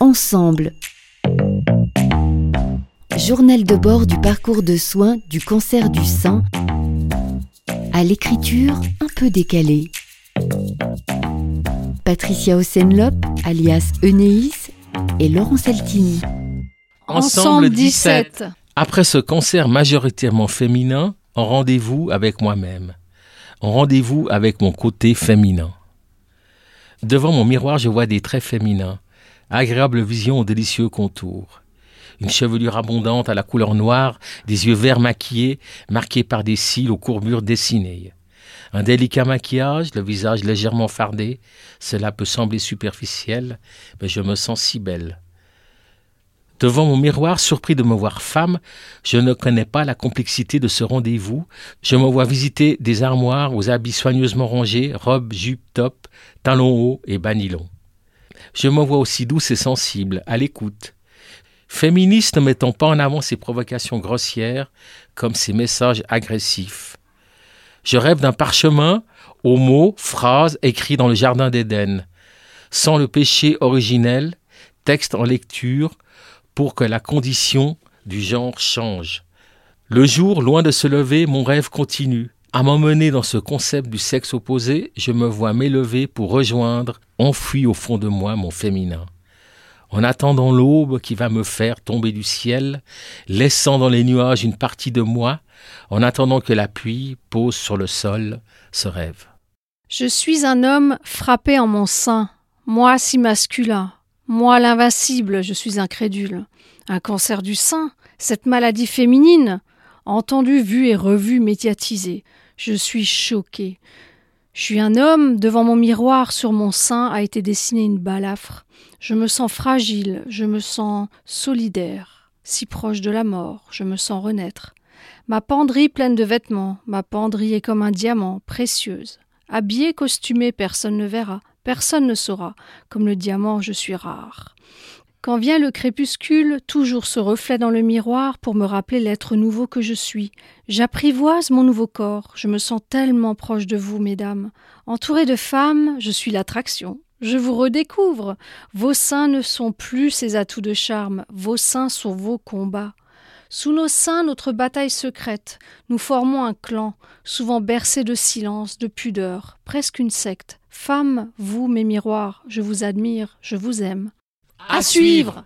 Ensemble. Journal de bord du parcours de soins du cancer du sein à l'écriture un peu décalée. Patricia Osenlop, alias Enéis, et Laurent Saltini. Ensemble 17. Après ce concert majoritairement féminin, en rendez-vous avec moi-même, en rendez-vous avec mon côté féminin. Devant mon miroir, je vois des traits féminins, agréable vision aux délicieux contours. Une chevelure abondante à la couleur noire, des yeux verts maquillés, marqués par des cils aux courbures dessinées. Un délicat maquillage, le visage légèrement fardé, cela peut sembler superficiel, mais je me sens si belle. Devant mon miroir, surpris de me voir femme, je ne connais pas la complexité de ce rendez-vous. Je me vois visiter des armoires aux habits soigneusement rangés, robes, jupes, top, talons hauts et bas Je me vois aussi douce et sensible, à l'écoute. Féministe ne mettant pas en avant ses provocations grossières comme ses messages agressifs. Je rêve d'un parchemin aux mots, phrases écrits dans le jardin d'Éden, sans le péché originel, texte en lecture, pour que la condition du genre change. Le jour, loin de se lever, mon rêve continue. À m'emmener dans ce concept du sexe opposé, je me vois m'élever pour rejoindre, enfoui au fond de moi, mon féminin. En attendant l'aube qui va me faire tomber du ciel, laissant dans les nuages une partie de moi, en attendant que la pluie pose sur le sol ce rêve. Je suis un homme frappé en mon sein, moi si masculin, moi, l'invincible, je suis incrédule. Un cancer du sein, cette maladie féminine, entendue, vue et revue, médiatisée. Je suis choqué. Je suis un homme, devant mon miroir, sur mon sein a été dessinée une balafre. Je me sens fragile, je me sens solidaire, si proche de la mort, je me sens renaître. Ma penderie pleine de vêtements, ma penderie est comme un diamant, précieuse. Habillée, costumée, personne ne verra. Personne ne saura. Comme le diamant, je suis rare. Quand vient le crépuscule, toujours ce reflet dans le miroir pour me rappeler l'être nouveau que je suis. J'apprivoise mon nouveau corps, je me sens tellement proche de vous, mesdames. Entourée de femmes, je suis l'attraction. Je vous redécouvre. Vos seins ne sont plus ces atouts de charme, vos seins sont vos combats. Sous nos seins, notre bataille secrète. Nous formons un clan, souvent bercé de silence, de pudeur, presque une secte. Femmes, vous, mes miroirs, je vous admire, je vous aime. À, suivre.